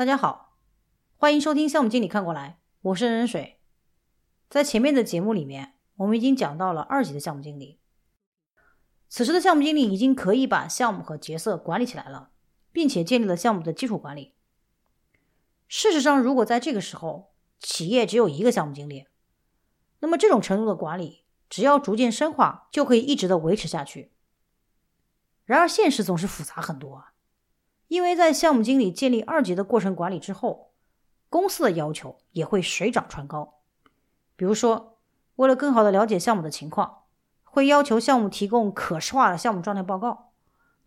大家好，欢迎收听项目经理看过来，我是任任水。在前面的节目里面，我们已经讲到了二级的项目经理。此时的项目经理已经可以把项目和角色管理起来了，并且建立了项目的基础管理。事实上，如果在这个时候企业只有一个项目经理，那么这种程度的管理，只要逐渐深化，就可以一直的维持下去。然而，现实总是复杂很多啊，因为在项目经理建立二级的过程管理之后，公司的要求也会水涨船高。比如说，为了更好的了解项目的情况，会要求项目提供可视化的项目状态报告，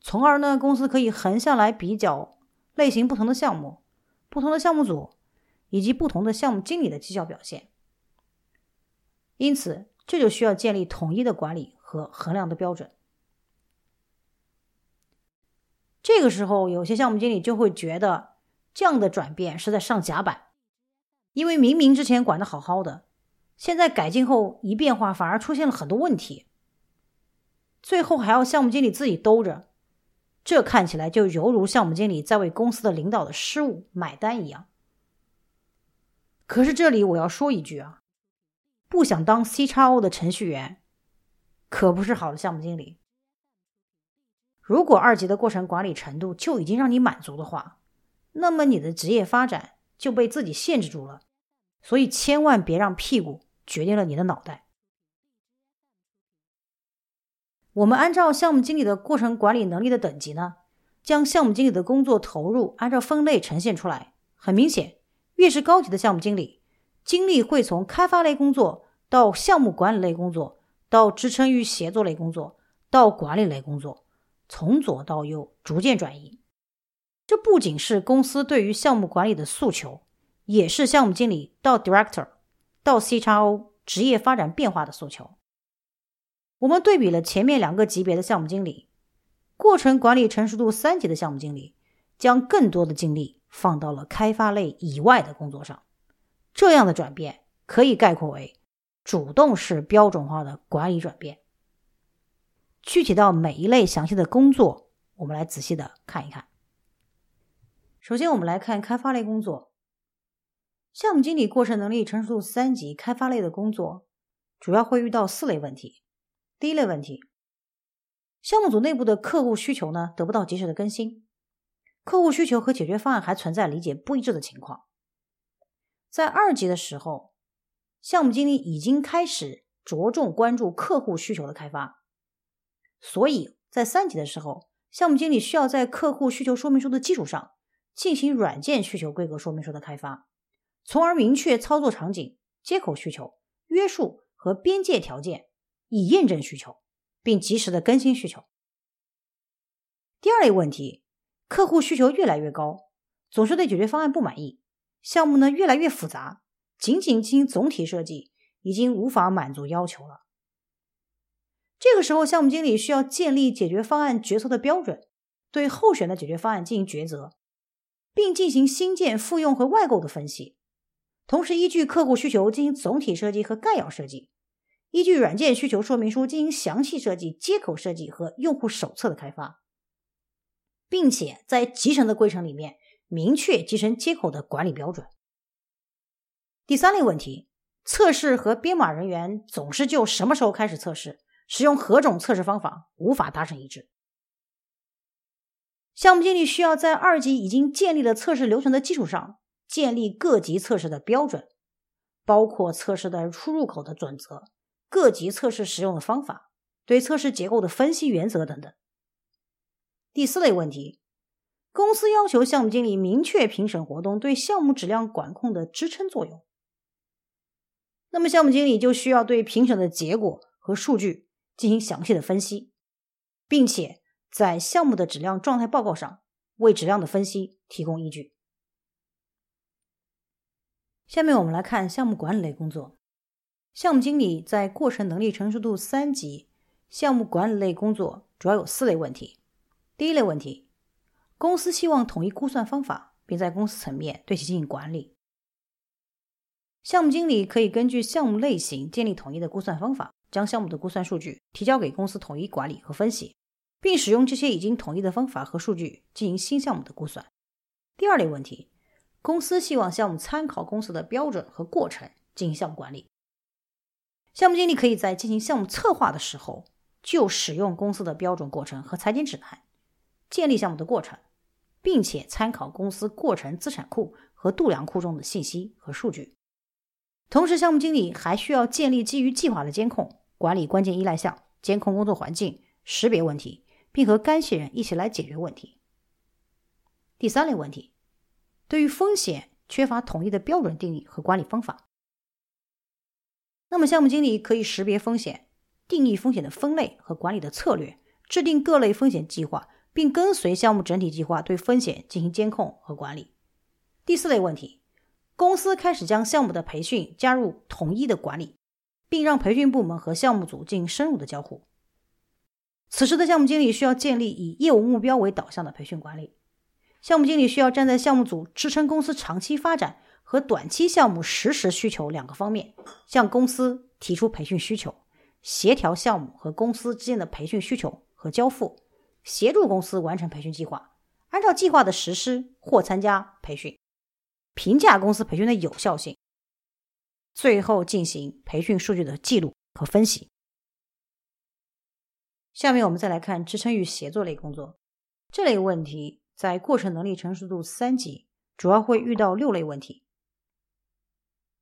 从而呢，公司可以横向来比较类型不同的项目。不同的项目组以及不同的项目经理的绩效表现，因此这就需要建立统一的管理和衡量的标准。这个时候，有些项目经理就会觉得这样的转变是在上甲板，因为明明之前管的好好的，现在改进后一变化，反而出现了很多问题，最后还要项目经理自己兜着。这看起来就犹如项目经理在为公司的领导的失误买单一样。可是这里我要说一句啊，不想当 C 叉 O 的程序员，可不是好的项目经理。如果二级的过程管理程度就已经让你满足的话，那么你的职业发展就被自己限制住了。所以千万别让屁股决定了你的脑袋。我们按照项目经理的过程管理能力的等级呢，将项目经理的工作投入按照分类呈现出来。很明显，越是高级的项目经理，精力会从开发类工作到项目管理类工作，到支撑与协作类工作，到管理类工作，从左到右逐渐转移。这不仅是公司对于项目管理的诉求，也是项目经理到 director 到 C 叉 O 职业发展变化的诉求。我们对比了前面两个级别的项目经理，过程管理成熟度三级的项目经理，将更多的精力放到了开发类以外的工作上。这样的转变可以概括为主动式标准化的管理转变。具体到每一类详细的工作，我们来仔细的看一看。首先，我们来看开发类工作，项目经理过程能力成熟度三级开发类的工作，主要会遇到四类问题。第一类问题，项目组内部的客户需求呢得不到及时的更新，客户需求和解决方案还存在理解不一致的情况。在二级的时候，项目经理已经开始着重关注客户需求的开发，所以在三级的时候，项目经理需要在客户需求说明书的基础上进行软件需求规格说明书的开发，从而明确操作场景、接口需求、约束和边界条件。以验证需求，并及时的更新需求。第二类问题，客户需求越来越高，总是对解决方案不满意，项目呢越来越复杂，仅仅进行总体设计已经无法满足要求了。这个时候，项目经理需要建立解决方案决策的标准，对候选的解决方案进行抉择，并进行新建、复用和外购的分析，同时依据客户需求进行总体设计和概要设计。依据软件需求说明书进行详细设计、接口设计和用户手册的开发，并且在集成的规程里面明确集成接口的管理标准。第三类问题，测试和编码人员总是就什么时候开始测试、使用何种测试方法无法达成一致。项目经理需要在二级已经建立了测试流程的基础上，建立各级测试的标准，包括测试的出入口的准则。各级测试使用的方法，对测试结构的分析原则等等。第四类问题，公司要求项目经理明确评审活动对项目质量管控的支撑作用。那么项目经理就需要对评审的结果和数据进行详细的分析，并且在项目的质量状态报告上为质量的分析提供依据。下面我们来看项目管理类工作。项目经理在过程能力成熟度三级项目管理类工作主要有四类问题。第一类问题，公司希望统一估算方法，并在公司层面对其进行管理。项目经理可以根据项目类型建立统一的估算方法，将项目的估算数据提交给公司统一管理和分析，并使用这些已经统一的方法和数据进行新项目的估算。第二类问题，公司希望项目参考公司的标准和过程进行项目管理。项目经理可以在进行项目策划的时候，就使用公司的标准过程和裁剪指南，建立项目的过程，并且参考公司过程资产库和度量库中的信息和数据。同时，项目经理还需要建立基于计划的监控，管理关键依赖项，监控工作环境，识别问题，并和干系人一起来解决问题。第三类问题，对于风险缺乏统一的标准定义和管理方法。那么，项目经理可以识别风险，定义风险的分类和管理的策略，制定各类风险计划，并跟随项目整体计划对风险进行监控和管理。第四类问题，公司开始将项目的培训加入统一的管理，并让培训部门和项目组进行深入的交互。此时的项目经理需要建立以业务目标为导向的培训管理。项目经理需要站在项目组支撑公司长期发展。和短期项目实时需求两个方面，向公司提出培训需求，协调项目和公司之间的培训需求和交付，协助公司完成培训计划，按照计划的实施或参加培训，评价公司培训的有效性，最后进行培训数据的记录和分析。下面我们再来看支撑与协作类工作，这类问题在过程能力成熟度三级主要会遇到六类问题。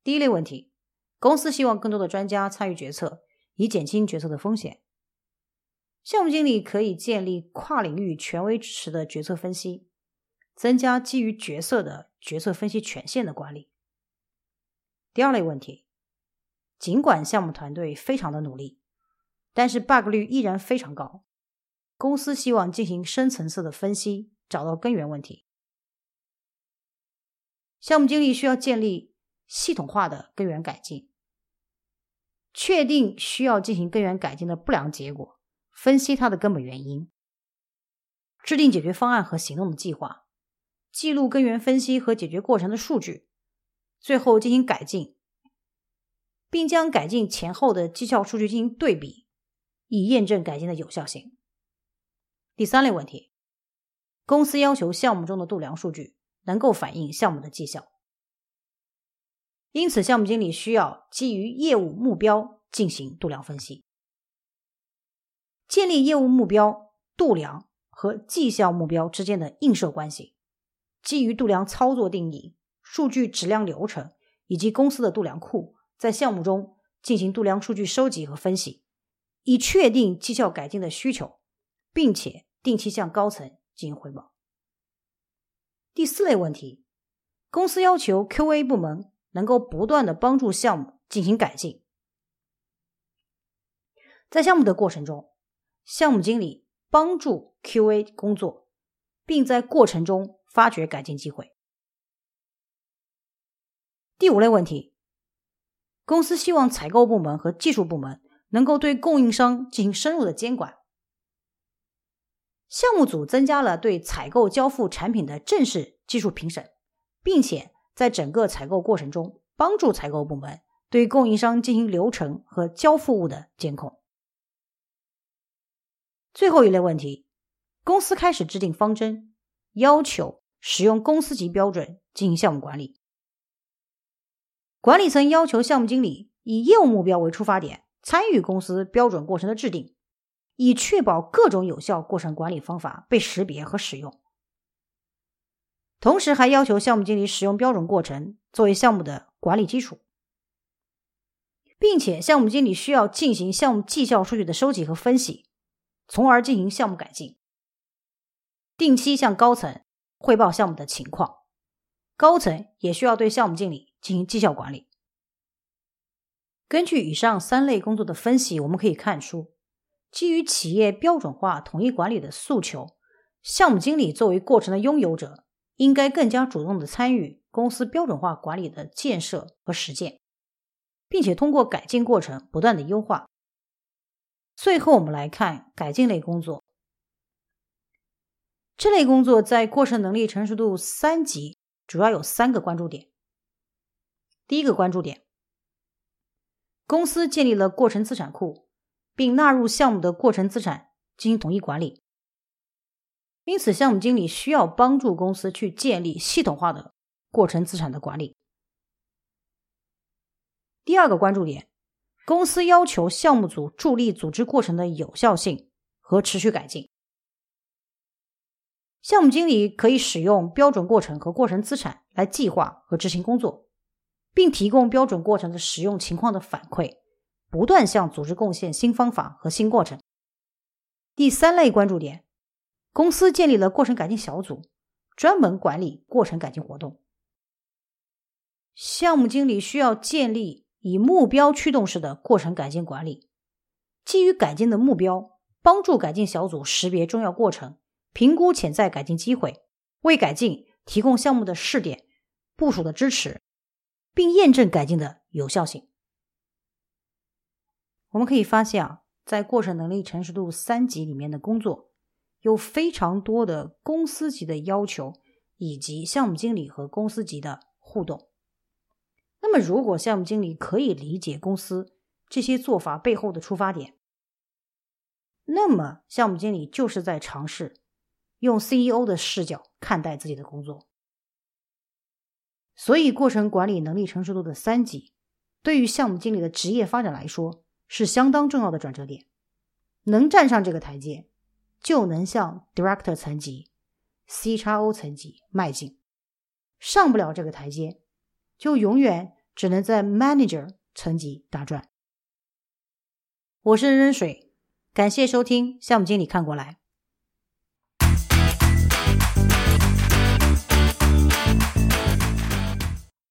第一类问题，公司希望更多的专家参与决策，以减轻决策的风险。项目经理可以建立跨领域权威支持的决策分析，增加基于角色的决策分析权限的管理。第二类问题，尽管项目团队非常的努力，但是 bug 率依然非常高，公司希望进行深层次的分析，找到根源问题。项目经理需要建立。系统化的根源改进，确定需要进行根源改进的不良结果，分析它的根本原因，制定解决方案和行动的计划，记录根源分析和解决过程的数据，最后进行改进，并将改进前后的绩效数据进行对比，以验证改进的有效性。第三类问题，公司要求项目中的度量数据能够反映项目的绩效。因此，项目经理需要基于业务目标进行度量分析，建立业务目标、度量和绩效目标之间的映射关系，基于度量操作定义、数据质量流程以及公司的度量库，在项目中进行度量数据收集和分析，以确定绩效改进的需求，并且定期向高层进行汇报。第四类问题，公司要求 QA 部门。能够不断的帮助项目进行改进，在项目的过程中，项目经理帮助 QA 工作，并在过程中发掘改进机会。第五类问题，公司希望采购部门和技术部门能够对供应商进行深入的监管，项目组增加了对采购交付产品的正式技术评审，并且。在整个采购过程中，帮助采购部门对供应商进行流程和交付物的监控。最后一类问题，公司开始制定方针，要求使用公司级标准进行项目管理。管理层要求项目经理以业务目标为出发点，参与公司标准过程的制定，以确保各种有效过程管理方法被识别和使用。同时还要求项目经理使用标准过程作为项目的管理基础，并且项目经理需要进行项目绩效数据的收集和分析，从而进行项目改进。定期向高层汇报项目的情况，高层也需要对项目经理进行绩效管理。根据以上三类工作的分析，我们可以看出，基于企业标准化统一管理的诉求，项目经理作为过程的拥有者。应该更加主动的参与公司标准化管理的建设和实践，并且通过改进过程不断的优化。最后，我们来看改进类工作。这类工作在过程能力成熟度三级，主要有三个关注点。第一个关注点，公司建立了过程资产库，并纳入项目的过程资产进行统一管理。因此，项目经理需要帮助公司去建立系统化的过程资产的管理。第二个关注点，公司要求项目组助力组织过程的有效性和持续改进。项目经理可以使用标准过程和过程资产来计划和执行工作，并提供标准过程的使用情况的反馈，不断向组织贡献新方法和新过程。第三类关注点，公司建立了过程改进小组，专门管理过程改进活动。项目经理需要建立以目标驱动式的过程改进管理，基于改进的目标，帮助改进小组识别重要过程。评估潜在改进机会，为改进提供项目的试点、部署的支持，并验证改进的有效性。我们可以发现啊，在过程能力成熟度三级里面的工作，有非常多的公司级的要求，以及项目经理和公司级的互动。那么，如果项目经理可以理解公司这些做法背后的出发点，那么项目经理就是在尝试。用 CEO 的视角看待自己的工作，所以过程管理能力成熟度的三级，对于项目经理的职业发展来说是相当重要的转折点。能站上这个台阶，就能向 Director 层级、CXO 层级迈进；上不了这个台阶，就永远只能在 Manager 层级打转。我是任水，感谢收听项目经理看过来。